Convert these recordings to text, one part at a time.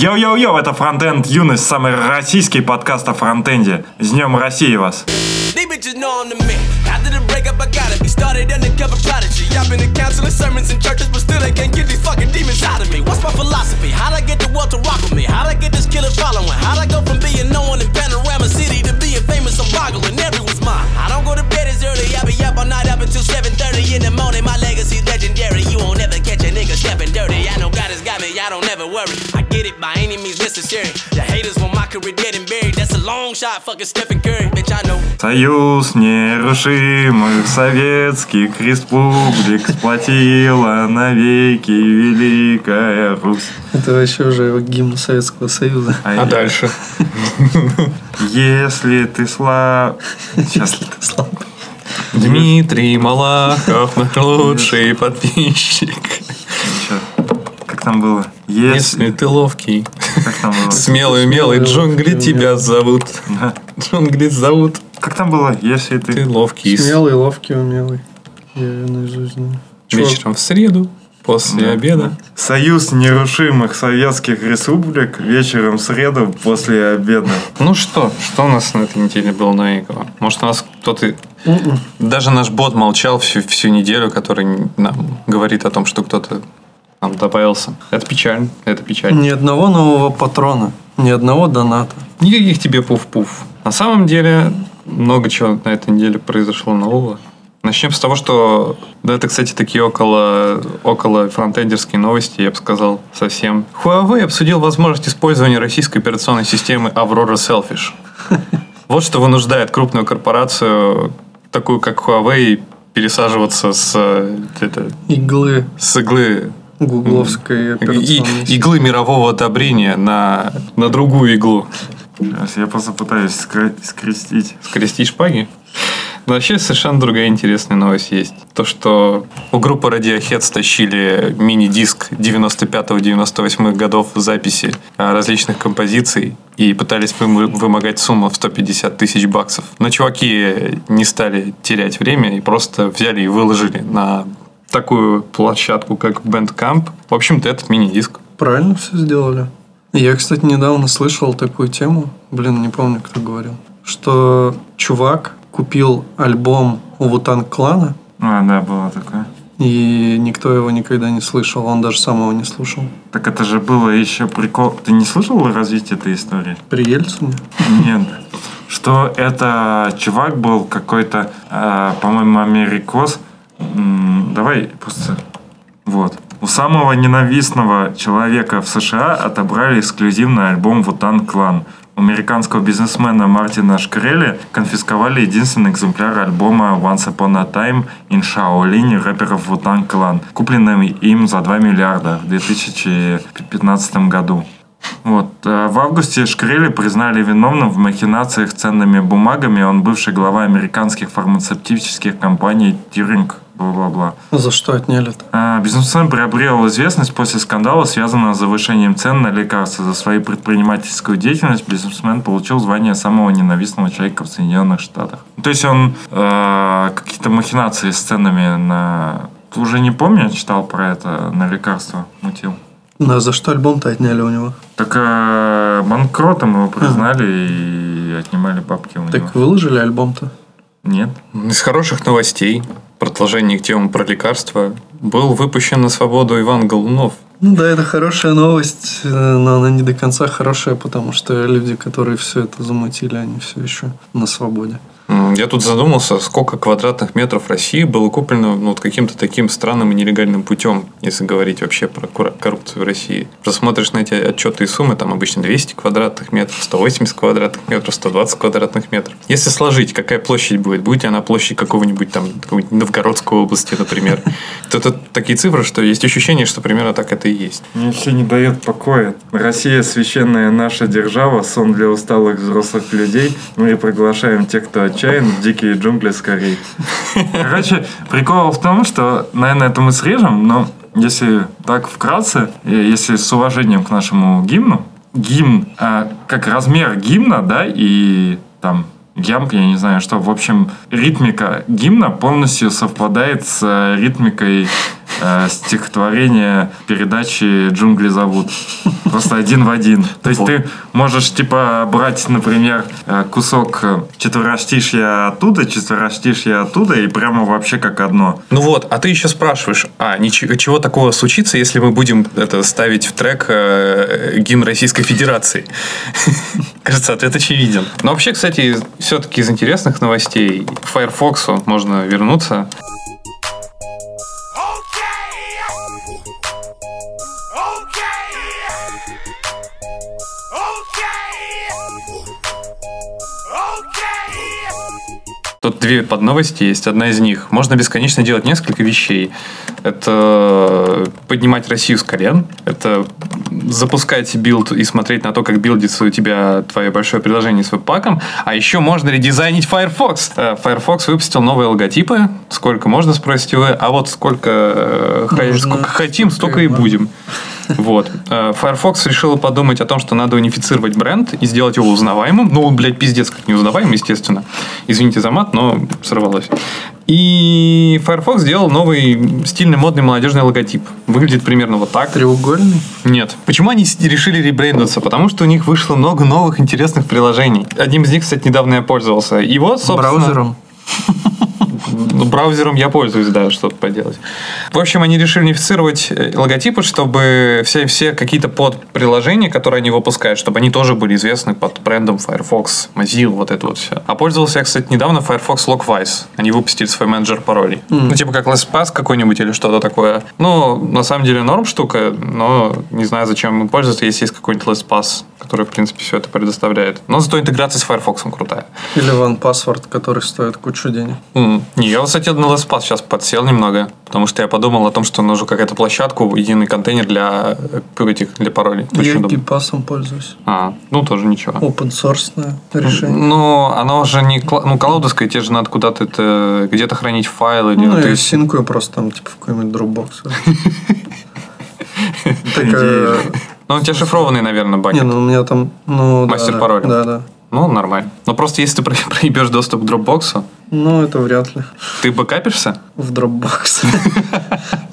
Йоу-йоу-йоу, это Фронтенд Юность, самый российский подкаст о фронтенде. С Днем России вас! I don't go to bed as early. I be up all night up until 7:30 in the morning. My necessary. The haters want my career dead and buried. That's a long shot. Fucking Stephen Curry. Bitch, I know. Союз нерушимых советских республик сплотила навеки Великая Русь. Это вообще уже гимн Советского Союза. А, а дальше? Если ты слаб... Сейчас ты слаб. Дмитрий Малахов, наш лучший подписчик. Как там было? Если, Если ты ловкий, как там было? смелый, умелый, джунгли тебя зовут. Джунгли зовут. Как там было? Если ты... Ты ловкий. Смелый, ловкий, умелый. Я наизусть знаю. Вечером в среду, после да. обеда. Союз нерушимых советских республик вечером в среду после обеда. Ну что, что у нас на этой неделе было новенького? Может, у нас кто-то... Mm-mm. Даже наш бот молчал всю, всю неделю, который нам говорит о том, что кто-то нам добавился. Это печально, это печально. Ни одного нового патрона, ни одного доната. Никаких тебе пуф-пуф. На самом деле, много чего на этой неделе произошло нового. Начнем с того, что да, это, кстати, такие около, около фронтендерские новости, я бы сказал, совсем. Huawei обсудил возможность использования российской операционной системы Aurora Selfish. Вот что вынуждает крупную корпорацию, такую как Huawei, пересаживаться с это, иглы. С иглы Гугловской операционной и, Иглы мирового одобрения на, на другую иглу. Сейчас я просто пытаюсь скрестить. Скрестить шпаги? Но вообще совершенно другая интересная новость есть. То, что у группы Radiohead стащили мини-диск 95-98 годов записи а, различных композиций и пытались вымогать сумму в 150 тысяч баксов. Но чуваки не стали терять время и просто взяли и выложили на такую площадку, как Bandcamp. В общем-то, этот мини-диск. Правильно все сделали. Я, кстати, недавно слышал такую тему, блин, не помню, кто говорил, что чувак купил альбом у Вутанг Клана. А, да, было такое. И никто его никогда не слышал, он даже сам его не слушал. Так это же было еще прикол. Ты не слышал развитие этой истории? При Ельцине? Нет. Что это чувак был какой-то, э, по-моему, америкос. Давай просто... Вот. У самого ненавистного человека в США отобрали эксклюзивный альбом «Вутан Клан». У американского бизнесмена Мартина Шкрелли конфисковали единственный экземпляр альбома «Once Upon a Time in Shaolin» рэперов «Вутан Клан», купленный им за 2 миллиарда в 2015 году. Вот. Э, в августе Шкрелли признали виновным в махинациях ценными бумагами. Он бывший глава американских фармацевтических компаний Тиринг бла-бла-бла. За что отняли -то? А, бизнесмен приобрел известность после скандала, связанного с завышением цен на лекарства. За свою предпринимательскую деятельность бизнесмен получил звание самого ненавистного человека в Соединенных Штатах. То есть он э, какие-то махинации с ценами на... Уже не помню, я читал про это, на лекарства мутил. Ну, а за что альбом-то отняли у него? Так э, банкротом его признали а. и отнимали бабки у так него. Так выложили альбом-то? Нет. Из хороших новостей продолжение к темам про лекарства, был выпущен на свободу Иван Голунов. Ну да, это хорошая новость, но она не до конца хорошая, потому что люди, которые все это замутили, они все еще на свободе. Я тут задумался, сколько квадратных метров России было куплено ну, вот каким-то таким странным и нелегальным путем, если говорить вообще про коррупцию в России. Просмотришь на эти отчеты и суммы, там обычно 200 квадратных метров, 180 квадратных метров, 120 квадратных метров. Если сложить, какая площадь будет? Будет она площадь какого-нибудь там Новгородской области, например. То это такие цифры, что есть ощущение, что примерно так это и есть. Мне все не дает покоя. Россия священная наша держава, сон для усталых взрослых людей. Мы приглашаем тех, кто отчаян в дикие джунгли скорее. Короче, прикол в том, что, наверное, это мы срежем, но если так вкратце, если с уважением к нашему гимну, гимн, а, как размер гимна, да, и там ямп, я не знаю что. В общем, ритмика гимна полностью совпадает с ритмикой э, стихотворение передачи «Джунгли зовут». Просто один в один. То есть ты можешь, типа, брать, например, э, кусок четверостишья оттуда, четверостишья оттуда, и прямо вообще как одно. Ну вот, а ты еще спрашиваешь, а ничего, чего такого случится, если мы будем это ставить в трек э, гимн Российской Федерации? Кажется, ответ очевиден. Но вообще, кстати, все-таки из интересных новостей к Firefox можно вернуться. Тут две подновости есть. Одна из них. Можно бесконечно делать несколько вещей. Это поднимать Россию с колен. Это запускать билд и смотреть на то, как билдится у тебя твое большое приложение с webpack ом. А еще можно редизайнить Firefox. Э, Firefox выпустил новые логотипы. Сколько можно, спросите вы. А вот сколько, э, можно, сколько хотим, столько и будем. Вот. Э, Firefox решила подумать о том, что надо унифицировать бренд и сделать его узнаваемым. Ну, блядь, пиздец, как неузнаваемым, естественно. Извините за мат, но сорвалось. И Firefox сделал новый стильный, модный, молодежный логотип. Выглядит примерно вот так. Треугольный? Нет. Почему они решили ребрендиться? Потому что у них вышло много новых интересных приложений. Одним из них, кстати, недавно я пользовался. И вот, собственно... Браузером? Ну, браузером я пользуюсь, да, что-то поделать. В общем, они решили унифицировать э, логотипы, чтобы все, все какие-то подприложения, которые они выпускают, чтобы они тоже были известны под брендом Firefox, Mozilla, вот это вот все. А пользовался я, кстати, недавно Firefox Logwise. Они выпустили свой менеджер паролей. Mm. Ну, типа как LastPass какой-нибудь или что-то такое. Ну, на самом деле норм штука, но не знаю, зачем им пользоваться, если есть какой-нибудь LastPass, который, в принципе, все это предоставляет. Но зато интеграция с Firefox крутая. Или OnePassword, который стоит кучу денег. Mm. Не, я, кстати, на LastPass сейчас подсел немного, потому что я подумал о том, что нужна какая-то площадку, единый контейнер для э, этих для паролей. Я PPass пользуюсь. А, ну тоже ничего. Open source решение. Ну, оно уже не ну, колодовское, тебе же надо куда-то это где-то хранить файлы. Ну, я синкую просто там, типа, в какой-нибудь Dropbox. Такая... Ну, у тебя шифрованный, наверное, багет. Не, ну у меня там... Ну, Мастер пароля. Да, да. Ну, нормально. Но просто если ты проебешь доступ к Dropbox, ну, это вряд ли. Ты бэкапишься? В Dropbox.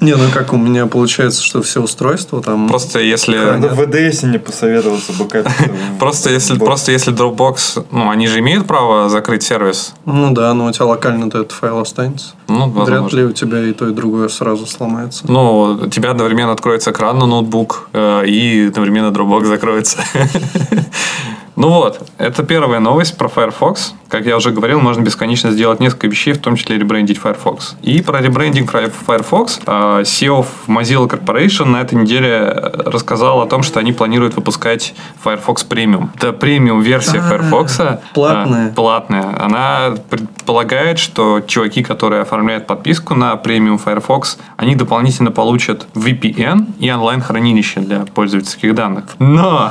Не, ну как у меня получается, что все устройства там... Просто если... Надо в VDS не посоветоваться бэкапиться. Просто если, просто если Dropbox... Ну, они же имеют право закрыть сервис. Ну да, но у тебя локально этот файл останется. Ну, Вряд ли у тебя и то, и другое сразу сломается. Ну, у тебя одновременно откроется экран на ноутбук, э, и одновременно Dropbox закроется. Ну вот, это первая новость про Firefox. Как я уже говорил, можно бесконечно сделать несколько вещей, в том числе ребрендить Firefox. И про ребрендинг Firefox а, CEO Mozilla Corporation на этой неделе рассказал о том, что они планируют выпускать Firefox Premium. Это премиум-версия Firefox. Платная. Платная. Она предполагает, что чуваки, которые оформляют подписку на премиум Firefox, они дополнительно получат VPN и онлайн-хранилище для пользовательских данных. Но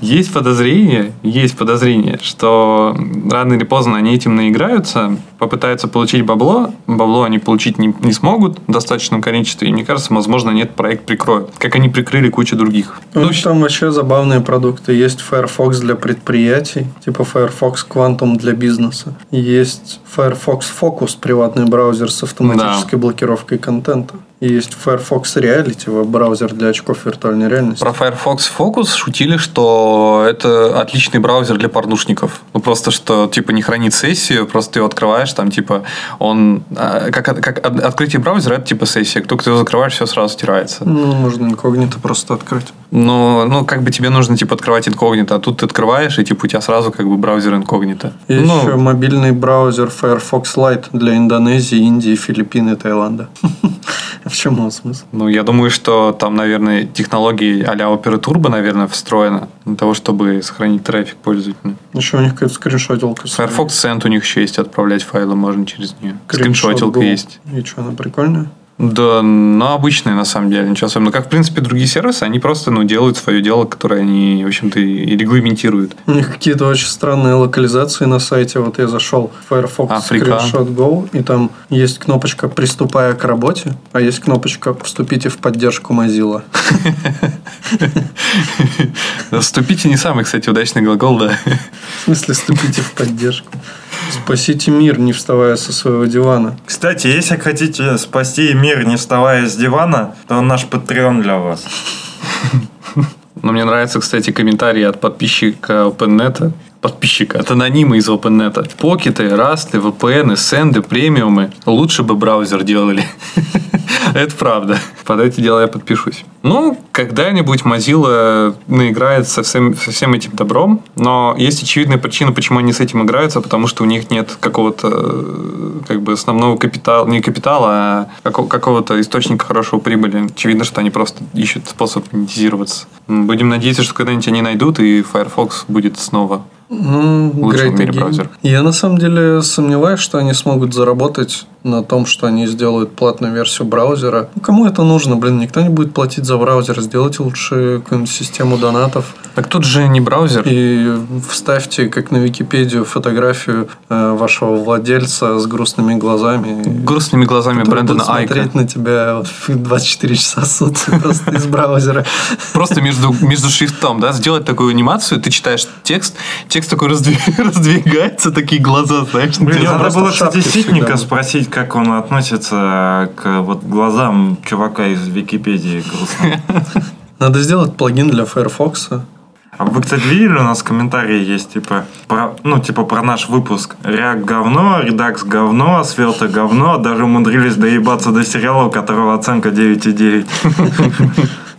есть подозрение, есть подозрение, что рано или поздно они этим наиграются, попытаются получить бабло, бабло они получить не, не смогут в достаточном количестве, и мне кажется, возможно, нет, проект прикроют, как они прикрыли кучу других. Ну, ну там вообще забавные продукты. Есть Firefox для предприятий, типа Firefox Quantum для бизнеса. Есть Firefox Focus, приватный браузер с автоматической да. блокировкой контента. Есть Firefox Reality, веб-браузер для очков виртуальной реальности. Про Firefox Focus шутили, что это отличный браузер для порнушников. Ну, просто что, типа, не хранит сессию, просто ты его открываешь, там, типа, он... А, как, как открытие браузера, это, типа, сессия. Ты его закрываешь, все сразу стирается. Ну, можно инкогнито просто открыть. Но, ну, как бы тебе нужно, типа, открывать инкогнито, а тут ты открываешь, и, типа, у тебя сразу, как бы, браузер инкогнито. Есть ну, еще мобильный браузер Firefox Lite для Индонезии, Индии, Филиппин и Таиланда. В чем он смысл? Ну, я думаю, что там, наверное, технологии а-ля Opera Turbo, наверное, встроена для того, чтобы сохранить трафик пользователя. Еще у них какая-то скриншотилка. Firefox Send у них еще есть, отправлять файлы можно через нее. Скриншотилка есть. И что, она прикольная? Да, ну, обычные, на самом деле, ничего особенного. Как, в принципе, другие сервисы, они просто, ну, делают свое дело, которое они, в общем-то, и регламентируют. У них какие-то очень странные локализации на сайте. Вот я зашел в Firefox Африка. Screenshot Go, и там есть кнопочка «Приступая к работе», а есть кнопочка «Вступите в поддержку Mozilla». Вступите не самый, кстати, удачный глагол, да. В смысле, вступите в поддержку? Спасите мир, не вставая со своего дивана. Кстати, если хотите спасти мир, не вставая с дивана, то наш Patreon для вас. Но мне нравится, кстати, комментарий от подписчика OpenNet, подписчика, от анонима из OpenNet. Покеты, расты, VPN, сенды, премиумы. Лучше бы браузер делали. Это правда. Под эти дела я подпишусь. Ну, когда-нибудь Mozilla наиграет со всем, со всем этим добром, но есть очевидная причина, почему они с этим играются, потому что у них нет какого-то э, как бы основного капитала, не капитала, а какого-то источника хорошего прибыли. Очевидно, что они просто ищут способ монетизироваться. Будем надеяться, что когда-нибудь они найдут, и Firefox будет снова ну, лучшим в мире браузер. Я на самом деле сомневаюсь, что они смогут заработать на том, что они сделают платную версию браузера. Ну, кому это нужно, блин? Никто не будет платить за браузер. Сделайте лучше какую-нибудь систему донатов. Так тут же не браузер. И вставьте, как на Википедию, фотографию э, вашего владельца с грустными глазами. Грустными глазами Брэндона Айка. смотреть на тебя 24 часа сутки просто из браузера. Просто между, между шрифтом, да, сделать такую анимацию, ты читаешь текст, текст такой раздвигается, такие глаза, знаешь. Блин, надо было, кстати, Ситника спросить, как он относится к вот глазам чувака из Википедии. Надо сделать плагин для Firefox. А вы, кстати, видели, у нас комментарии есть, типа, про, ну, типа, про наш выпуск. React говно, Redux говно, Svelte говно, даже умудрились доебаться до сериала, у которого оценка 9,9.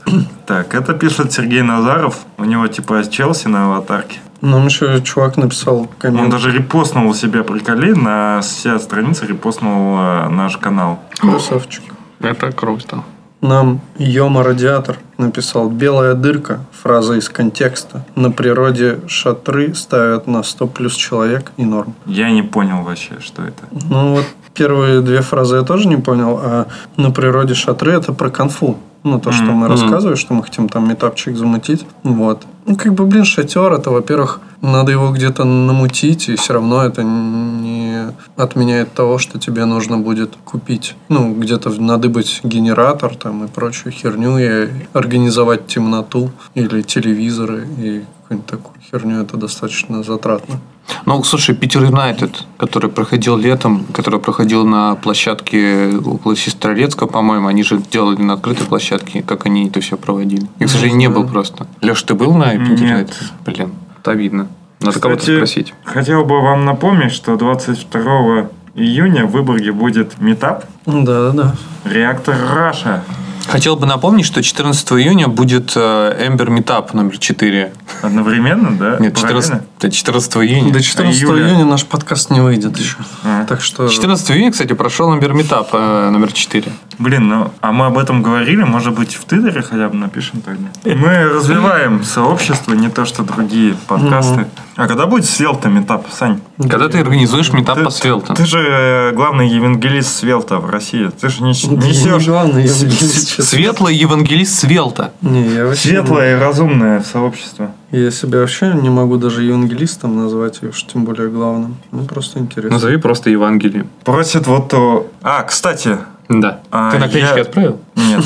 Так, это пишет Сергей Назаров. У него, типа, Челси на аватарке. Нам еще чувак написал коммент. Он даже репостнул у себя приколи, на все страницы репостнул э, наш канал. Красавчик. Это круто. Нам Йома Радиатор написал «Белая дырка» – фраза из контекста. На природе шатры ставят на 100 плюс человек и норм. Я не понял вообще, что это. Ну вот первые две фразы я тоже не понял, а на природе шатры – это про конфу. Ну, то, что mm-hmm. мы рассказываем, что мы хотим там метапчик замутить. Вот. Ну, как бы, блин, шатер, это, во-первых, надо его где-то намутить, и все равно это не отменяет того, что тебе нужно будет купить. Ну, где-то надыбать генератор там и прочую херню, и организовать темноту или телевизоры и какую-нибудь такую херню. Это достаточно затратно. Ну, слушай, Piter United, который проходил летом, который проходил на площадке около Сестрорецка, по-моему, они же делали на открытой площадке, как они это все проводили. Я, к сожалению, не был просто. Леш, ты был на Piter United? Блин, это видно. Надо кого-то спросить. Хотел бы вам напомнить, что 22 июня в Выборге будет митап. Да, да, да. Reactor Russia. Хотел бы напомнить, что 14 июня будет Ember Meetup номер 4. Одновременно, да? Нет, 14, 14 июня. До 14 а июня наш подкаст не выйдет еще. А. Так что... 14 июня, кстати, прошел Эмбер Метап э, номер 4. Блин, ну, а мы об этом говорили, может быть, в Твиттере хотя бы напишем тогда. Мы развиваем сообщество, не то, что другие подкасты. А когда будет Свелта метап, Сань? Когда ты организуешь метап по Свелта? Ты же э, главный евангелист Свелта в России. Ты же не несешь... главный евангелист. Светлый евангелист Свелта. Не, я. Светлое и разумное сообщество. Я себя вообще не могу даже евангелистом назвать, и уж тем более главным. Ну, просто интересно. Назови просто Евангелие. Просит вот то... А, кстати, да. А, Ты наклеечки я... отправил? Нет,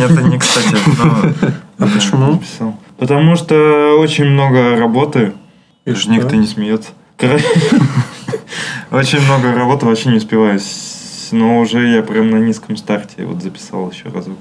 это не кстати. А почему? Потому что очень много работы. И же никто не смеется. Очень много работы, вообще не успеваю. Но уже я прям на низком старте вот записал еще разок.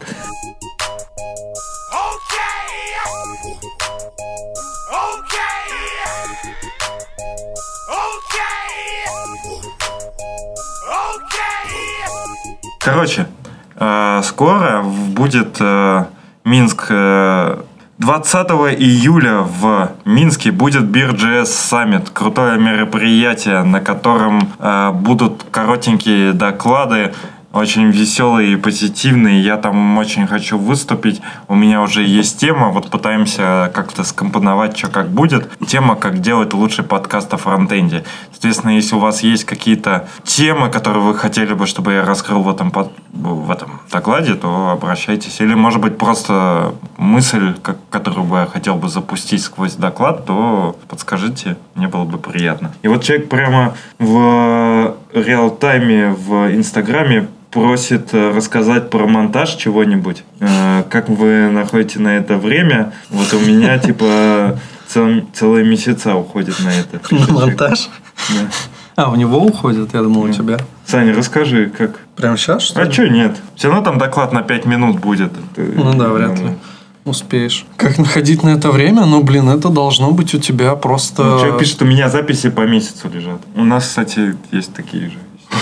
Короче, э, скоро будет э, Минск. Э, 20 июля в Минске будет BeerJS Summit. Крутое мероприятие, на котором э, будут коротенькие доклады очень веселый и позитивный. Я там очень хочу выступить. У меня уже есть тема. Вот пытаемся как-то скомпоновать, что как будет. Тема, как делать лучший подкаст о фронтенде. Соответственно, если у вас есть какие-то темы, которые вы хотели бы, чтобы я раскрыл в этом, под... в этом докладе, то обращайтесь. Или, может быть, просто мысль, как, которую бы я хотел бы запустить сквозь доклад, то подскажите. Мне было бы приятно. И вот человек прямо в реал-тайме в Инстаграме просит э, рассказать про монтаж чего-нибудь. Э, как вы находите на это время? Вот у меня, типа, цел, целые месяца уходит на это. На монтаж? Да. А, у него уходит? Я думал, у тебя. Саня, расскажи, как... Прямо сейчас, что А ли? что нет? Все равно там доклад на 5 минут будет. Ну да, вряд ли успеешь. Как находить на это время? Ну, блин, это должно быть у тебя просто... Ну, человек пишет, у меня записи по месяцу лежат. У нас, кстати, есть такие же.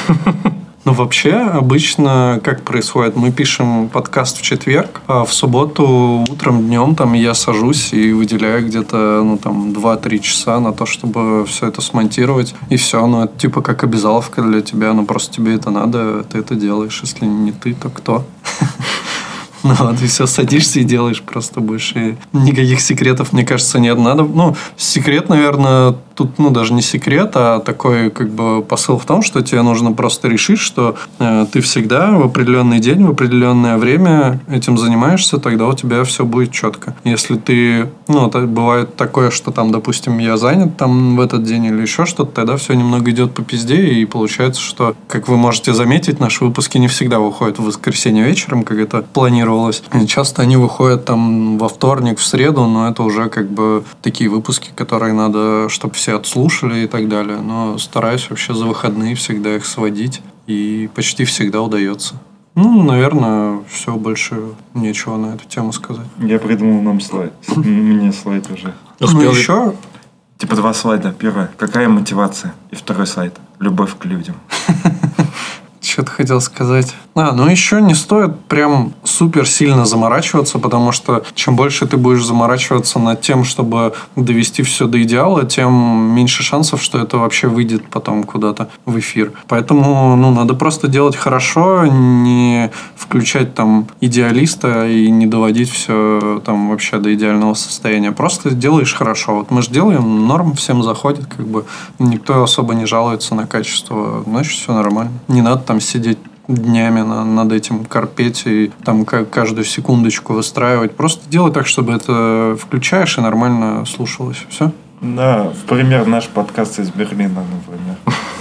Ну, вообще, обычно как происходит? Мы пишем подкаст в четверг, а в субботу утром, днем там я сажусь и выделяю где-то, ну, там, 2-3 часа на то, чтобы все это смонтировать. И все, ну, это типа как обязаловка для тебя, ну, просто тебе это надо, ты это делаешь. Если не ты, то кто? Ну вот, и все, садишься и делаешь просто больше. Никаких секретов, мне кажется, нет. Надо, ну, секрет, наверное, тут, ну, даже не секрет, а такой, как бы, посыл в том, что тебе нужно просто решить, что э, ты всегда в определенный день, в определенное время этим занимаешься, тогда у тебя все будет четко. Если ты, ну, это бывает такое, что там, допустим, я занят там в этот день или еще что-то, тогда все немного идет по пизде, и получается, что, как вы можете заметить, наши выпуски не всегда выходят в воскресенье вечером, как это планировалось. И часто они выходят там во вторник, в среду, но это уже как бы такие выпуски, которые надо, чтобы все все отслушали и так далее. Но стараюсь вообще за выходные всегда их сводить. И почти всегда удается. Ну, наверное, все, больше нечего на эту тему сказать. Я придумал нам слайд. Мне слайд уже. Ну, еще... Типа два слайда. Первое. Какая мотивация? И второй слайд. Любовь к людям. Что-то хотел сказать. А, ну еще не стоит прям супер сильно заморачиваться, потому что чем больше ты будешь заморачиваться над тем, чтобы довести все до идеала, тем меньше шансов, что это вообще выйдет потом куда-то в эфир. Поэтому, ну, надо просто делать хорошо, не включать там идеалиста и не доводить все там вообще до идеального состояния. Просто делаешь хорошо. Вот мы же делаем, норм всем заходит, как бы никто особо не жалуется на качество, значит, все нормально. Не надо там сидеть днями на, над этим корпеть и там каждую секундочку выстраивать. Просто делай так, чтобы это включаешь и нормально слушалось. Все? Да, в пример наш подкаст из Берлина, например.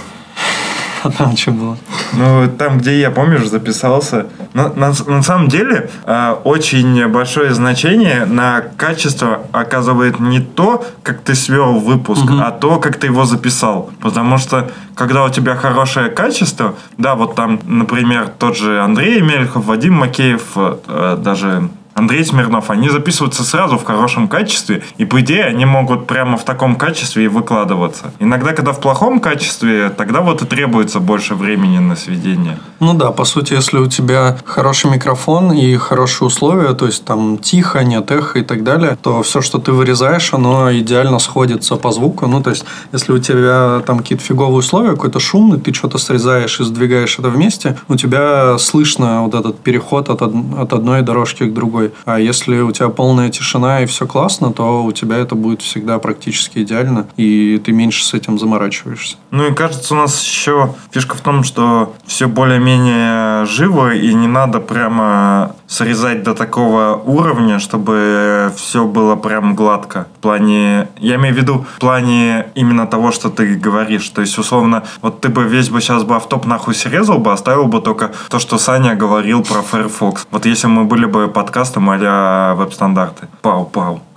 А там что было? Ну, там, где я, помнишь, записался. На, на, на самом деле, э, очень большое значение на качество оказывает не то, как ты свел выпуск, угу. а то, как ты его записал. Потому что, когда у тебя хорошее качество, да, вот там, например, тот же Андрей Мельхов, Вадим Макеев, э, даже Андрей Смирнов, они записываются сразу в хорошем качестве, и по идее они могут прямо в таком качестве и выкладываться. Иногда, когда в плохом качестве, тогда вот и требуется больше времени на сведение. Ну да, по сути, если у тебя хороший микрофон и хорошие условия, то есть там тихо, нет эхо и так далее, то все, что ты вырезаешь, оно идеально сходится по звуку. Ну, то есть, если у тебя там какие-то фиговые условия, какой-то шумный, ты что-то срезаешь и сдвигаешь это вместе, у тебя слышно вот этот переход от, от одной дорожки к другой. А если у тебя полная тишина и все классно, то у тебя это будет всегда практически идеально, и ты меньше с этим заморачиваешься. Ну и кажется, у нас еще фишка в том, что все более-менее живо, и не надо прямо срезать до такого уровня, чтобы все было прям гладко. В плане, я имею в виду, в плане именно того, что ты говоришь. То есть, условно, вот ты бы весь бы сейчас бы автоп нахуй срезал бы, оставил бы только то, что Саня говорил про Firefox. Вот если мы были бы подкастом а веб-стандарты. Пау-пау.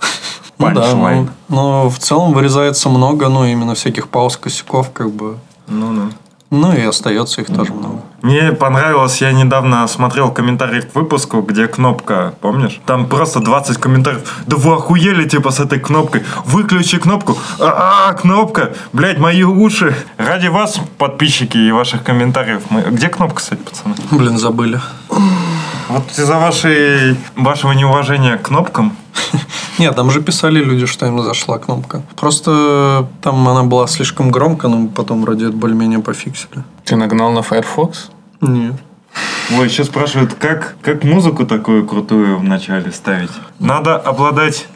Ну да, ну, но в целом вырезается много, ну, именно всяких пауз, косяков, как бы. Ну, да. Ну и остается их тоже много. Мне понравилось, я недавно смотрел комментарий к выпуску, где кнопка, помнишь? Там просто 20 комментариев. Да вы охуели, типа, с этой кнопкой. Выключи кнопку. А, -а, -а кнопка. Блять, мои уши. Ради вас, подписчики и ваших комментариев. Мы... Где кнопка, кстати, пацаны? Блин, забыли. Вот из-за вашей, вашего неуважения к кнопкам нет, там же писали люди, что им зашла кнопка. Просто там она была слишком громко, но потом вроде это более-менее пофиксили. Ты нагнал на Firefox? Нет. Ой, сейчас спрашивают, как, как музыку такую крутую в начале ставить? Надо обладать...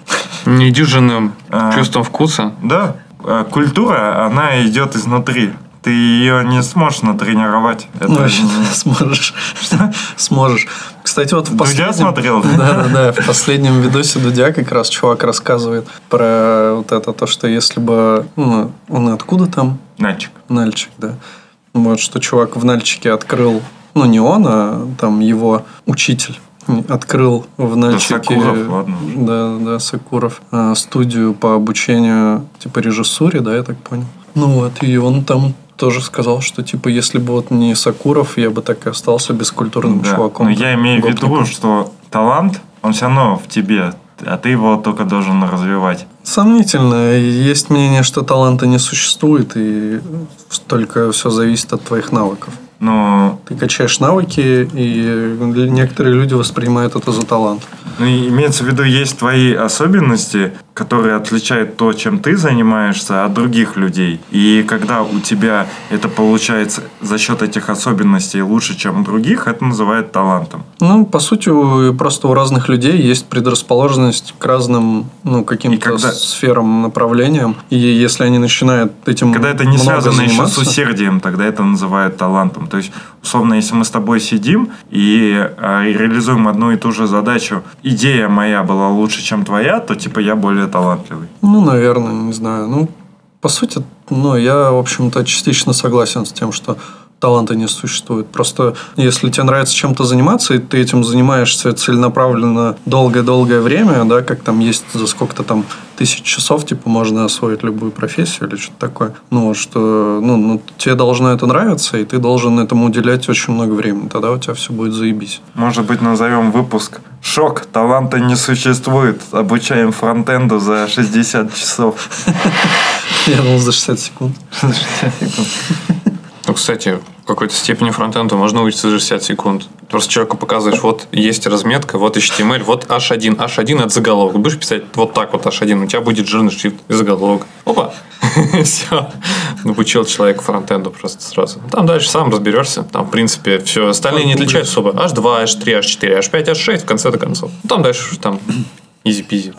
Недюжинным а, чувством вкуса? Да. А, культура, она идет изнутри ты ее не сможешь натренировать. Это ну, не... сможешь. Сможешь. Кстати, вот в последнем... Дудя смотрел? Да, да, да. В последнем видосе Дудя как раз чувак рассказывает про вот это, то, что если бы... Ну, он откуда там? Нальчик. Нальчик, да. Вот, что чувак в Нальчике открыл, ну, не он, а там его учитель открыл в Нальчике... Сакуров, ладно. Да, да, Сакуров. А, студию по обучению, типа, режиссуре, да, я так понял. Ну вот, и он там тоже сказал, что типа если бы вот не Сакуров, я бы так и остался бескультурным Да, чуваком. но я имею в виду, что талант, он все равно в тебе, а ты его только должен развивать. Сомнительно. Есть мнение, что таланта не существует, и только все зависит от твоих навыков. Но Ты качаешь навыки, и некоторые люди воспринимают это за талант. ну, имеется в виду, есть твои особенности, которые отличают то, чем ты занимаешься, от других людей. И когда у тебя это получается за счет этих особенностей лучше, чем у других, это называют талантом. Ну, по сути, просто у разных людей есть предрасположенность к разным, ну, каким-то когда- сферам, направлениям. И если они начинают этим Когда это не связано еще с заниматься- усердием, тогда это называют талантом. То есть, условно, если мы с тобой сидим и, э, и реализуем одну и ту же задачу, идея моя была лучше, чем твоя, то типа я более талантливый. Ну, наверное, не знаю. Ну, по сути, ну, я, в общем-то, частично согласен с тем, что таланта не существует. Просто если тебе нравится чем-то заниматься, и ты этим занимаешься целенаправленно долгое-долгое время, да, как там есть за сколько-то там тысяч часов, типа, можно освоить любую профессию или что-то такое. Ну, что, ну, ну, тебе должно это нравиться, и ты должен этому уделять очень много времени. Тогда у тебя все будет заебись. Может быть, назовем выпуск «Шок, таланта не существует, обучаем фронтенду за 60 часов». Я думал, за 60 секунд. Ну, кстати, в какой-то степени фронтенду можно учиться за 60 секунд. Просто человеку показываешь, вот есть разметка, вот HTML, вот H1. H1 это заголовок. Будешь писать вот так вот H1, у тебя будет жирный шрифт и заголовок. Опа! Все. Научил человека фронтенду просто сразу. Там дальше сам разберешься. Там, в принципе, все остальные не отличаются особо. H2, H3, H4, H5, H6 в конце-то концов. Ну, Там дальше там изи-пизи.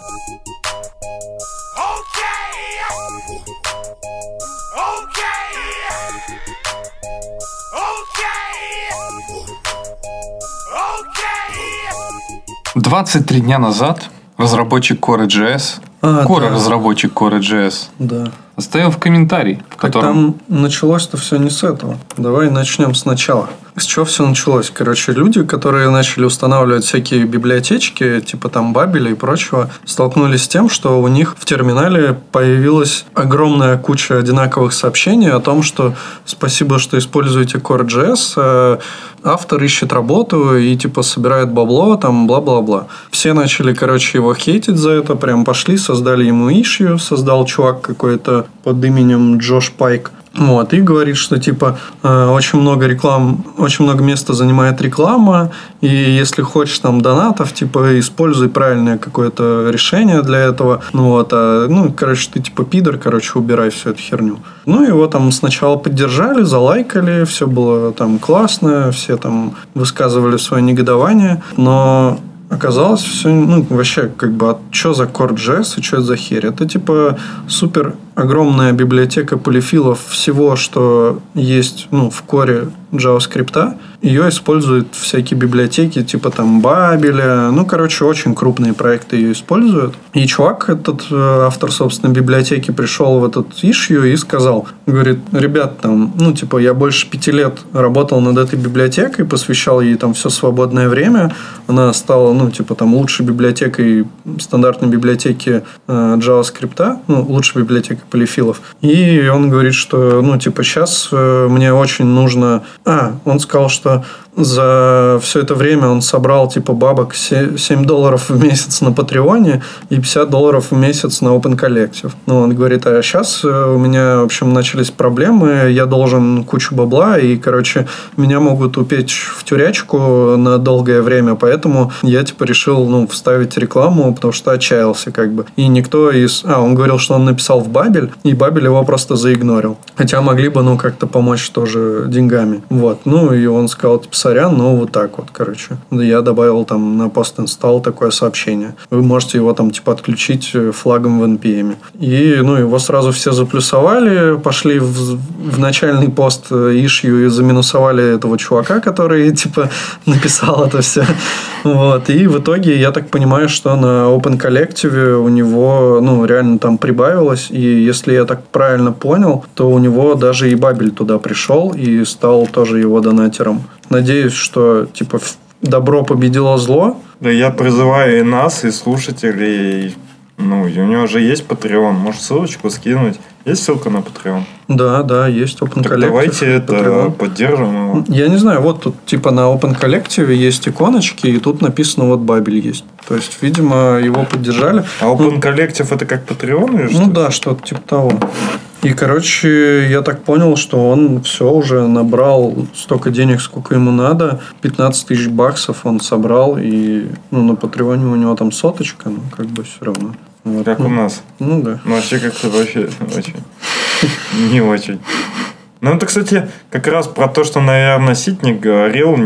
23 дня назад разработчик Core.js, А, Core да. разработчик Core.js, Да. оставил в комментарий, в Так котором там началось-то все не с этого. Давай начнем сначала. С чего все началось? Короче, люди, которые начали устанавливать всякие библиотечки, типа там Бабеля и прочего, столкнулись с тем, что у них в терминале появилась огромная куча одинаковых сообщений о том, что спасибо, что используете Core.js, э, автор ищет работу и типа собирает бабло, там бла-бла-бла. Все начали, короче, его хейтить за это, прям пошли, создали ему ишью, создал чувак какой-то под именем Джош Пайк. Вот, и говорит, что типа э, очень много реклам, очень много места занимает реклама, и если хочешь там донатов, типа используй правильное какое-то решение для этого. Ну вот, а, ну, короче, ты типа пидор, короче, убирай всю эту херню. Ну, его там сначала поддержали, залайкали, все было там классно, все там высказывали свое негодование, но оказалось все, ну, вообще, как бы, а что за Core.js и что это за херь? Это, типа, супер огромная библиотека полифилов всего, что есть, ну, в коре JavaScript. Ее используют всякие библиотеки, типа там Бабеля. Ну, короче, очень крупные проекты ее используют. И чувак, этот э, автор, собственно, библиотеки, пришел в этот ишью и сказал, говорит, ребят, там, ну, типа, я больше пяти лет работал над этой библиотекой, посвящал ей там все свободное время. Она стала, ну, типа, там, лучшей библиотекой, стандартной библиотеки э, JavaScript, ну, лучшей библиотекой полифилов. И он говорит, что, ну, типа, сейчас мне очень нужно... А, он сказал, что за все это время он собрал, типа, бабок 7 долларов в месяц на Патреоне и 50 долларов в месяц на Open Collective. Ну, он говорит, а сейчас у меня, в общем, начались проблемы, я должен кучу бабла, и, короче, меня могут упечь в тюрячку на долгое время, поэтому я, типа, решил, ну, вставить рекламу, потому что отчаялся, как бы. И никто из... А, он говорил, что он написал в Бабель, и Бабель его просто заигнорил. Хотя могли бы, ну, как-то помочь тоже деньгами. Вот. Ну, и он сказал, типа, сорян, но вот так вот, короче. Я добавил там на пост инсталл такое сообщение. Вы можете его там, типа, отключить флагом в NPM. И, ну, его сразу все заплюсовали, пошли в, в начальный пост ишью и заминусовали этого чувака, который, типа, написал это все. Вот. И в итоге, я так понимаю, что на Open Collective у него, ну, реально там прибавилось. И если я так правильно понял, то у него даже и Бабель туда пришел и стал тоже его донатером. Надеюсь, что, типа, добро победило зло. Да я призываю и нас, и слушателей Ну, у него же есть Patreon. Может, ссылочку скинуть. Есть ссылка на Patreon? Да, да, есть Open так Collective. давайте это Patreon. поддержим его. Я не знаю, вот тут типа на Open Collective есть иконочки, и тут написано вот Бабель есть. То есть, видимо, его поддержали. А Open ну, Collective это как Patreon или что? Ну да, что-то типа того. И, короче, я так понял, что он все уже набрал столько денег, сколько ему надо. 15 тысяч баксов он собрал. И ну, на Патреоне у него там соточка, ну, как бы все равно. Вот. Как ну, у нас. Ну да. Ну вообще как-то вообще очень. Не очень. Ну, это, кстати, как раз про то, что, наверное, Ситник говорил,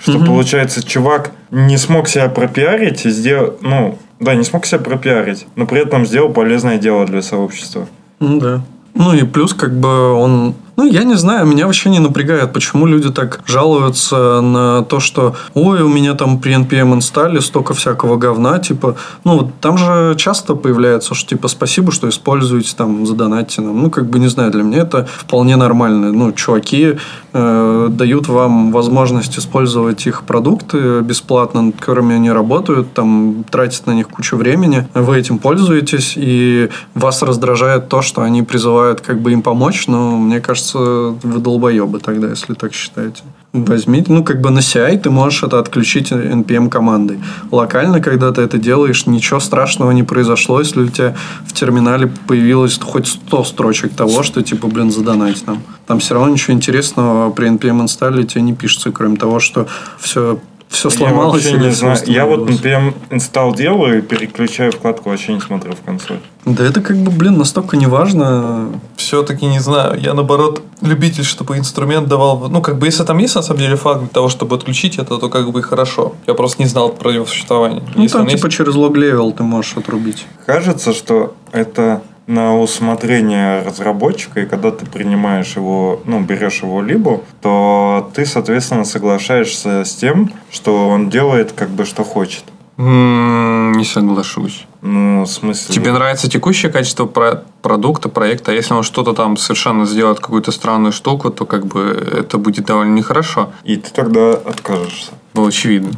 что, угу. получается, чувак не смог себя пропиарить и сделал, ну, да, не смог себя пропиарить, но при этом сделал полезное дело для сообщества. Ну, да. Ну и плюс, как бы он ну, я не знаю, меня вообще не напрягает, почему люди так жалуются на то, что ой, у меня там при NPM инсталле столько всякого говна, типа, ну, там же часто появляется, что типа спасибо, что используете там, задонатьте нам. Ну, как бы, не знаю, для меня это вполне нормально. Ну, чуваки дают вам возможность использовать их продукты бесплатно, над которыми они работают, там, тратят на них кучу времени, вы этим пользуетесь, и вас раздражает то, что они призывают как бы им помочь, но мне кажется, кажется, вы долбоебы тогда, если так считаете. Возьмите, ну, как бы на CI ты можешь это отключить NPM командой. Локально, когда ты это делаешь, ничего страшного не произошло, если у тебя в терминале появилось хоть 100 строчек того, что, типа, блин, задонать нам. Там все равно ничего интересного при NPM инсталле тебе не пишется, кроме того, что все все сломалось. Я, не знаю. я вот, например, инсталл делаю и переключаю вкладку, вообще не смотрю в консоль. Да это как бы, блин, настолько не важно. Все-таки не знаю. Я наоборот любитель, чтобы инструмент давал... Ну, как бы, если там есть, на самом деле, факт для того, чтобы отключить это, то как бы хорошо. Я просто не знал про его существование. Ну, если там типа есть... через log level ты можешь отрубить. Кажется, что это на усмотрение разработчика, и когда ты принимаешь его, ну, берешь его либу, то ты, соответственно, соглашаешься с тем, что он делает как бы что хочет. Не соглашусь. Ну, в смысле... Тебе нравится текущее качество про продукта, проекта, а если он что-то там совершенно сделает, какую-то странную штуку, то как бы это будет довольно нехорошо. И ты тогда откажешься. Ну, очевидно.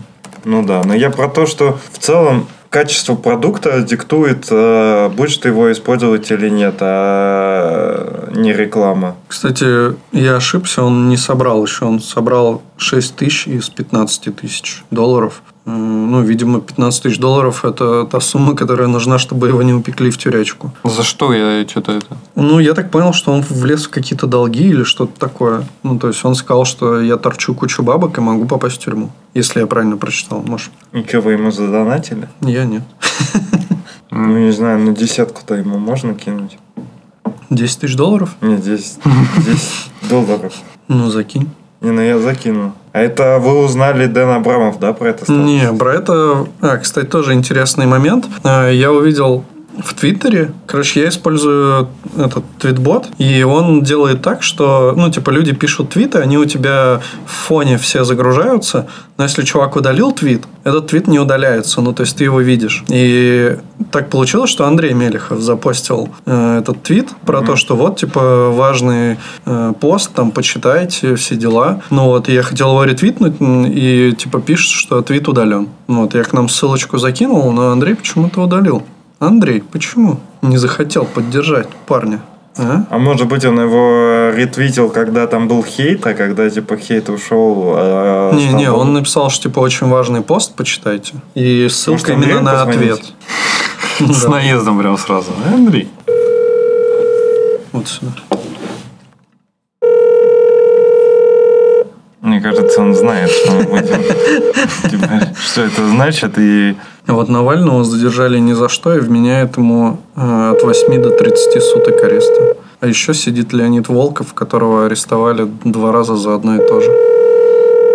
Ну да, но я про то, что в целом качество продукта диктует, э, будешь ты его использовать или нет, а не реклама. Кстати, я ошибся, он не собрал еще, он собрал 6 тысяч из 15 тысяч долларов. Ну, видимо, 15 тысяч долларов – это та сумма, которая нужна, чтобы его не упекли в тюрячку. За что я что-то это? Ну, я так понял, что он влез в какие-то долги или что-то такое. Ну, то есть, он сказал, что я торчу кучу бабок и могу попасть в тюрьму. Если я правильно прочитал, может. И что, вы ему задонатили? Я нет. Ну, не знаю, на десятку-то ему можно кинуть? 10 тысяч долларов? Нет, 10, 10 долларов. Ну, закинь. Не, ну я закину. А это вы узнали Дэн Абрамов, да, про это? Не, про это... А, кстати, тоже интересный момент. А, я увидел в Твиттере. Короче, я использую этот твитбот, и он делает так, что, ну, типа, люди пишут твиты, они у тебя в фоне все загружаются, но если чувак удалил твит, этот твит не удаляется, ну, то есть ты его видишь. И так получилось, что Андрей Мелехов запостил э, этот твит про mm-hmm. то, что вот, типа, важный э, пост, там, почитайте, все дела. Ну, вот, я хотел его ретвитнуть, и, типа, пишет, что твит удален. Ну, вот, я к нам ссылочку закинул, но Андрей почему-то удалил. Андрей, почему не захотел поддержать парня? А? а может быть он его ретвитил, когда там был хейт, а когда типа хейт ушел. А не, не, был... он написал, что типа очень важный пост, почитайте. И ссылка может, именно на ответ. С наездом прям сразу. Андрей. Вот сюда. Мне кажется, он знает, что мы будем. Типа, что это значит, и вот Навального задержали ни за что и вменяют ему э, от 8 до 30 суток ареста. А еще сидит Леонид Волков, которого арестовали два раза за одно и то же.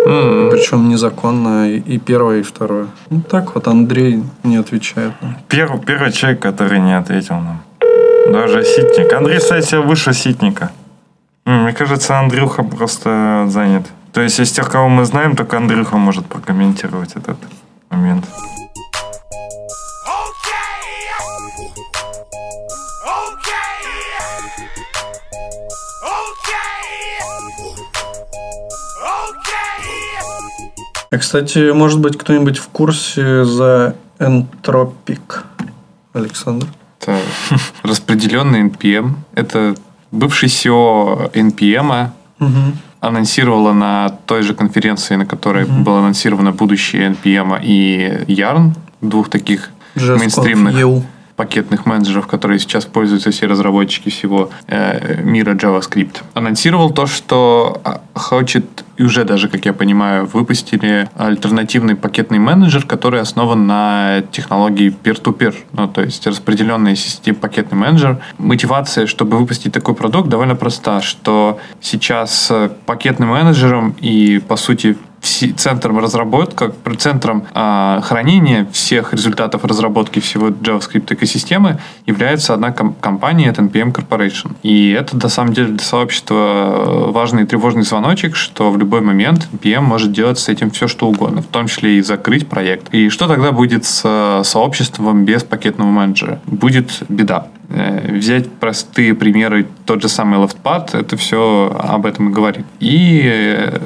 Mm-hmm. Причем незаконно и первое, и второе. Ну так вот Андрей не отвечает нам. Первый, первый человек, который не ответил нам. Даже Ситник. Андрей, кстати, выше Ситника. Мне кажется, Андрюха просто занят. То есть из тех, кого мы знаем, только Андрюха может прокомментировать этот момент. А, кстати, может быть, кто-нибудь в курсе за Энтропик? Александр? Это распределенный NPM. Это бывший SEO NPM, угу. анонсировала на той же конференции, на которой угу. было анонсировано будущее NPM и Yarn, двух таких мейнстримных пакетных менеджеров, которые сейчас пользуются все разработчики всего э, мира JavaScript. Анонсировал то, что а, хочет, и уже даже, как я понимаю, выпустили альтернативный пакетный менеджер, который основан на технологии peer-to-peer, ну, то есть распределенный систем пакетный менеджер. Мотивация, чтобы выпустить такой продукт, довольно проста, что сейчас пакетным менеджером и, по сути, центром разработки, центром э, хранения всех результатов разработки всего JavaScript экосистемы является одна ком- компания, это NPM Corporation. И это, на самом деле, для сообщества э, важный и тревожный звоночек, что в любой момент NPM может делать с этим все, что угодно, в том числе и закрыть проект. И что тогда будет с э, сообществом без пакетного менеджера? Будет беда. Э, взять простые примеры, тот же самый LeftPad, это все об этом и говорит. И э,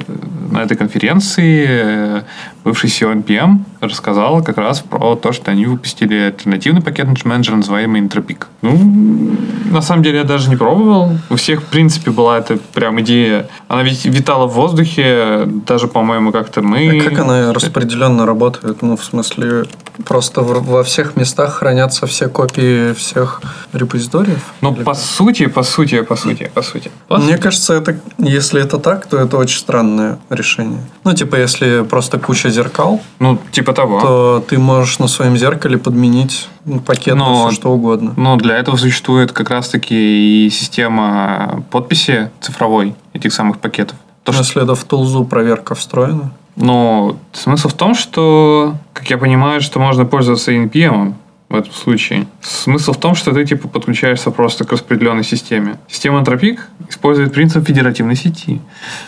на этой конференции э, бывший CEO NPM рассказал как раз про то, что они выпустили альтернативный пакет менеджер, называемый Entropic. Ну, на самом деле я даже не пробовал. У всех, в принципе, была эта прям идея. Она ведь витала в воздухе, даже, по-моему, как-то мы... А как она распределенно работает? Ну, в смысле, просто во всех местах хранятся все копии всех репозиториев? Ну, по сути, по сути, по сути, по сути. По Мне кажется, это, если это так, то это очень странное решение. Ну, типа, если просто куча зеркал, ну, типа того, то ты можешь на своем зеркале подменить пакет но, все что угодно. Но для этого существует как раз-таки и система подписи цифровой этих самых пакетов. То, ну, если это в тулзу проверка встроена? Но смысл в том, что, как я понимаю, что можно пользоваться NPM, в этом случае. Смысл в том, что ты типа подключаешься просто к распределенной системе. Система Anthropic использует принцип федеративной сети,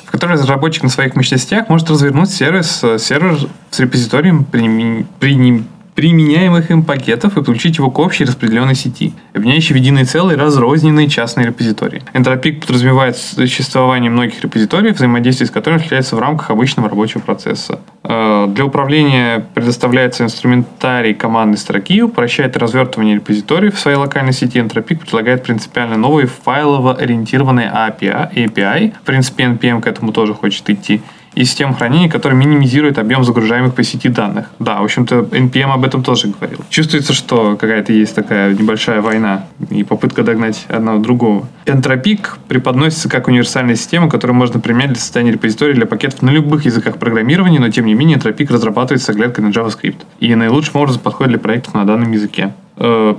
в которой разработчик на своих мощностях может развернуть сервис, сервер с репозиторием, приним, приним, применяемых им пакетов и получить его к общей распределенной сети, объединяющей в единый целый разрозненные частные репозитории. Entropik подразумевает существование многих репозиториев, взаимодействие с которыми осуществляется в рамках обычного рабочего процесса. Э, для управления предоставляется инструментарий командной строки, упрощает развертывание репозиториев в своей локальной сети. Entropik предлагает принципиально новый файлово-ориентированный API, API. В принципе, NPM к этому тоже хочет идти и систем хранения, которая минимизирует объем загружаемых по сети данных. Да, в общем-то, NPM об этом тоже говорил. Чувствуется, что какая-то есть такая небольшая война и попытка догнать одного другого. Энтропик преподносится как универсальная система, которую можно применять для создания репозиторий для пакетов на любых языках программирования, но тем не менее Энтропик разрабатывается с оглядкой на JavaScript. И наилучшим образом подходит для проектов на данном языке. Э,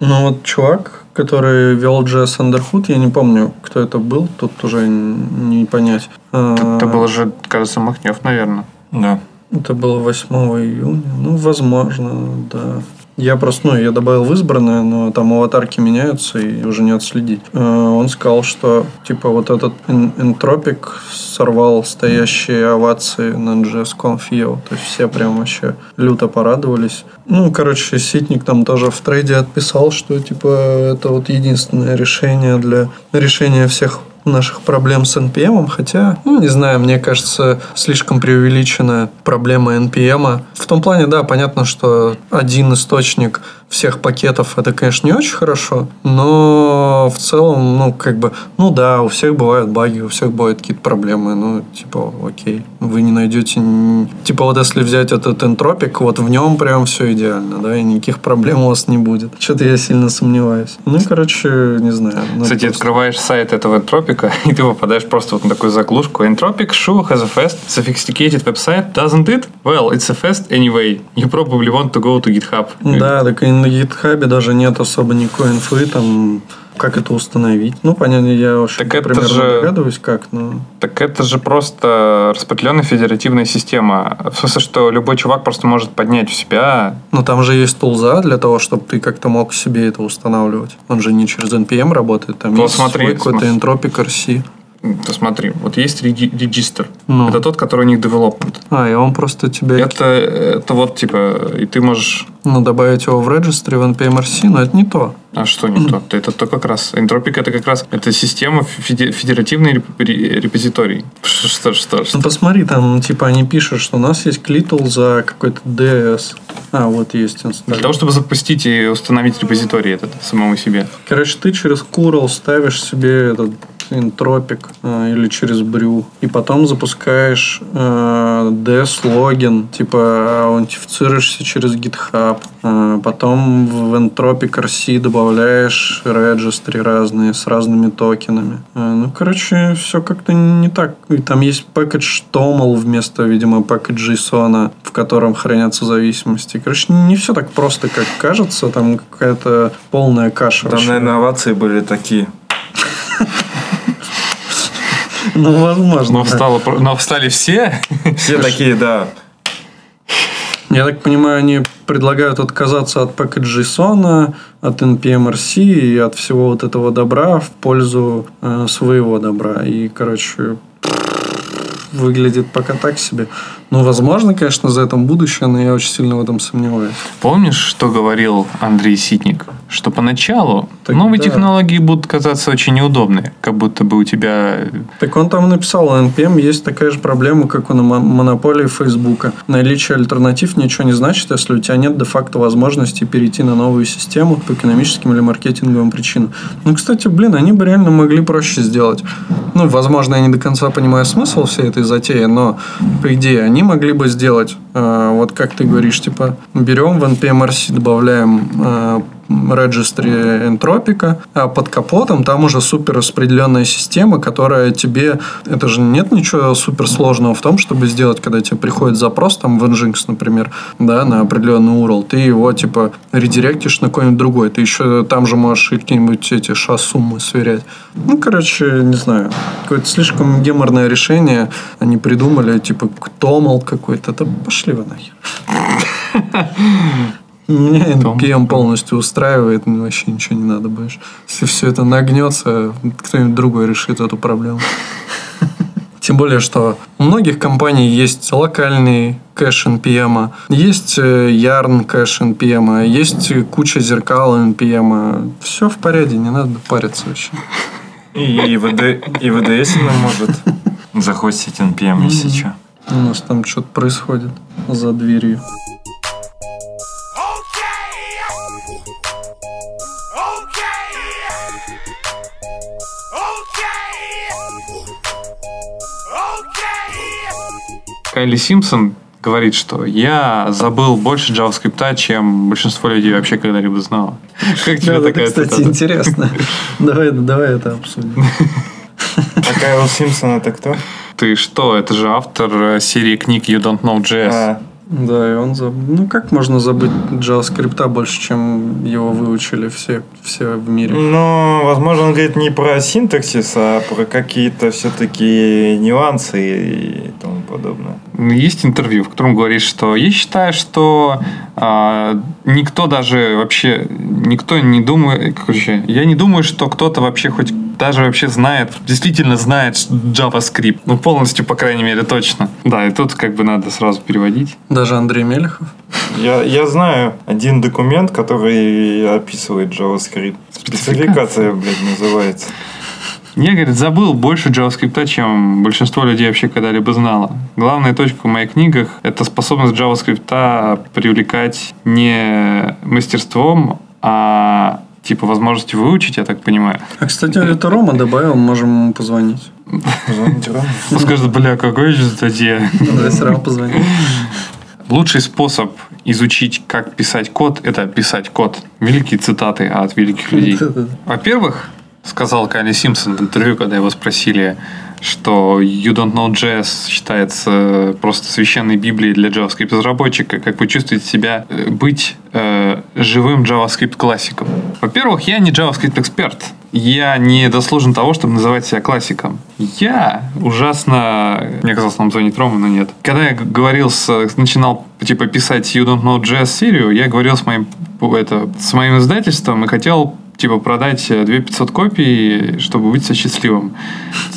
ну вот чувак, который вел JS Underhood, я не помню, кто это был, тут уже не понять. Это был же, кажется, Махнев, наверное. Да. Это было 8 июня. Ну, возможно, да. Я просто, ну, я добавил в избранное, но там аватарки меняются и уже не отследить. Э, он сказал, что, типа, вот этот энтропик сорвал стоящие овации на JS То есть все прям вообще люто порадовались. Ну, короче, Ситник там тоже в трейде отписал, что, типа, это вот единственное решение для решения всех наших проблем с NPM, хотя, ну, не знаю, мне кажется, слишком преувеличена проблема NPM. В том плане, да, понятно, что один источник всех пакетов это, конечно, не очень хорошо, но в целом, ну, как бы, ну да, у всех бывают баги, у всех бывают какие-то проблемы, ну, типа, окей, вы не найдете, типа, вот если взять этот энтропик, вот в нем прям все идеально, да, и никаких проблем у вас не будет. Что-то я сильно сомневаюсь. Ну, короче, не знаю. Ну, Кстати, просто... открываешь сайт этого энтропика, и ты попадаешь просто вот на такую заглушку. Entropic show has a fast, sophisticated website, doesn't it? Well, it's a fast anyway. You probably want to go to GitHub. Да, так и на GitHub даже нет особо никакой инфы, там как это установить? Ну, понятно, я уж так примерно же, догадываюсь, как, но... Так это же просто распределенная федеративная система. В смысле, что любой чувак просто может поднять у себя... Но там же есть тулза для того, чтобы ты как-то мог себе это устанавливать. Он же не через NPM работает, там вот есть смотри, какой-то Entropic RC. То смотри, вот есть регистр. Ну. Это тот, который у них development. А, и он просто тебе... Это, это вот, типа, и ты можешь... Ну, добавить его в registry в NPM-RC, но это не то. А что не то? Это то как раз. Энтропик это как раз это система федеративный репозиторий. Что, что, что? Ну посмотри, там типа они пишут, что у нас есть клитл за какой-то DS. А, вот есть инсталляция. Для того, чтобы запустить и установить репозиторий этот самому себе. Короче, ты через Curl ставишь себе этот Интропик э, или через Брю. И потом запускаешь э, DS логин, типа аутентифицируешься через GitHub. Э, потом в Entropic RC добавляешь registry разные с разными токенами. Э, ну, короче, все как-то не так. И там есть package TOML вместо, видимо, package JSON, в котором хранятся зависимости. Короче, не все так просто, как кажется. Там какая-то полная каша. Там, наверное, инновации были такие. Ну, возможно. Но, встало, но встали все? Все такие, да. Я так понимаю, они предлагают отказаться от package JSON, от NPM-RC и от всего вот этого добра в пользу э, своего добра. И, короче, выглядит пока так себе. Ну, возможно, конечно, за этим будущее, но я очень сильно в этом сомневаюсь. Помнишь, что говорил Андрей Ситник? Что поначалу так новые да. технологии будут казаться очень неудобны, как будто бы у тебя... Так он там написал, у NPM есть такая же проблема, как у монополии Фейсбука. Наличие альтернатив ничего не значит, если у тебя нет де-факто возможности перейти на новую систему по экономическим или маркетинговым причинам. Ну, кстати, блин, они бы реально могли проще сделать. Ну, возможно, я не до конца понимаю смысл всей этой затеи, но, по идее, они они могли бы сделать, э, вот как ты говоришь, типа, берем в NPM-RC, добавляем registry энтропика, а под капотом там уже супер распределенная система, которая тебе... Это же нет ничего супер сложного в том, чтобы сделать, когда тебе приходит запрос там в Nginx, например, да, на определенный URL, ты его типа редиректишь на какой-нибудь другой. Ты еще там же можешь какие-нибудь эти ша-суммы сверять. Ну, короче, не знаю. Какое-то слишком геморное решение они придумали, типа, томал какой-то. Да пошли вы нахер. Меня NPM полностью устраивает, мне вообще ничего не надо больше. Если все это нагнется, кто-нибудь другой решит эту проблему. Тем более, что у многих компаний есть локальный кэш NPM, есть э, Yarn кэш NPM, есть куча зеркал NPM. Все в порядке, не надо париться вообще. И, ВД, и ВДС нам может захостить NPM, если что. У нас там что-то происходит за дверью. Кайли Симпсон говорит, что я забыл больше JavaScript, чем большинство людей вообще когда-либо знало. Как тебе такая кстати, интересно. Давай, давай это обсудим. А Кайл Симпсон это кто? Ты что? Это же автор э, серии книг You Don't Know JS. А, да, и он забыл. Ну, как можно забыть JavaScript больше, чем его выучили все, все в мире? Ну, возможно, он говорит не про синтаксис, а про какие-то все-таки нюансы подобное. Есть интервью, в котором говорит, что я считаю, что а, никто даже вообще, никто не думает, короче, я не думаю, что кто-то вообще хоть даже вообще знает, действительно знает JavaScript. Ну, полностью, по крайней мере, точно. Да, и тут как бы надо сразу переводить. Даже Андрей Мелехов? Я, я знаю один документ, который описывает JavaScript. Спецификация, блядь, называется. Я, говорит, забыл больше JavaScript, чем большинство людей вообще когда-либо знало. Главная точка в моих книгах – это способность JavaScript привлекать не мастерством, а типа возможности выучить, я так понимаю. А, кстати, это Рома добавил, можем ему позвонить. Позвоните Рома. Он скажет, бля, какой же статья. Давай сразу позвоним. Лучший способ изучить, как писать код, это писать код. Великие цитаты от великих людей. Во-первых, сказал Кайли Симпсон в интервью, когда его спросили, что You Don't Know JS считается просто священной библией для JavaScript разработчика. Как вы чувствуете себя э, быть э, живым JavaScript классиком? Во-первых, я не JavaScript эксперт. Я не дослужен того, чтобы называть себя классиком. Я ужасно... Мне казалось, нам звонит Рома, но нет. Когда я говорил с... Начинал типа писать You Don't Know JS серию, я говорил с моим, это, с моим издательством и хотел типа продать 2500 копий, чтобы быть счастливым.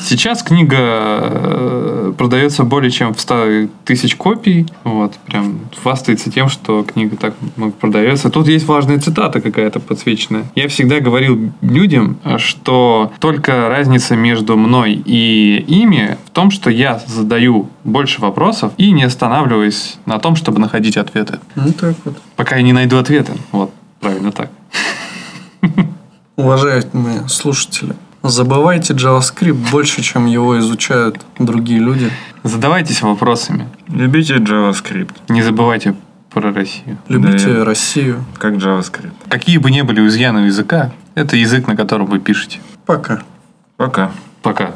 Сейчас книга э, продается более чем в 100 тысяч копий. Вот, прям хвастается тем, что книга так много продается. Тут есть важная цитата какая-то подсвеченная. Я всегда говорил людям, что только разница между мной и ими в том, что я задаю больше вопросов и не останавливаюсь на том, чтобы находить ответы. Ну так вот. Пока я не найду ответы. Вот, правильно так. Уважаемые слушатели, забывайте JavaScript больше, чем его изучают другие люди. Задавайтесь вопросами. Любите JavaScript. Не забывайте про Россию. Любите да, Россию. Как JavaScript. Какие бы ни были изъяны языка, это язык, на котором вы пишете. Пока. Пока. Пока.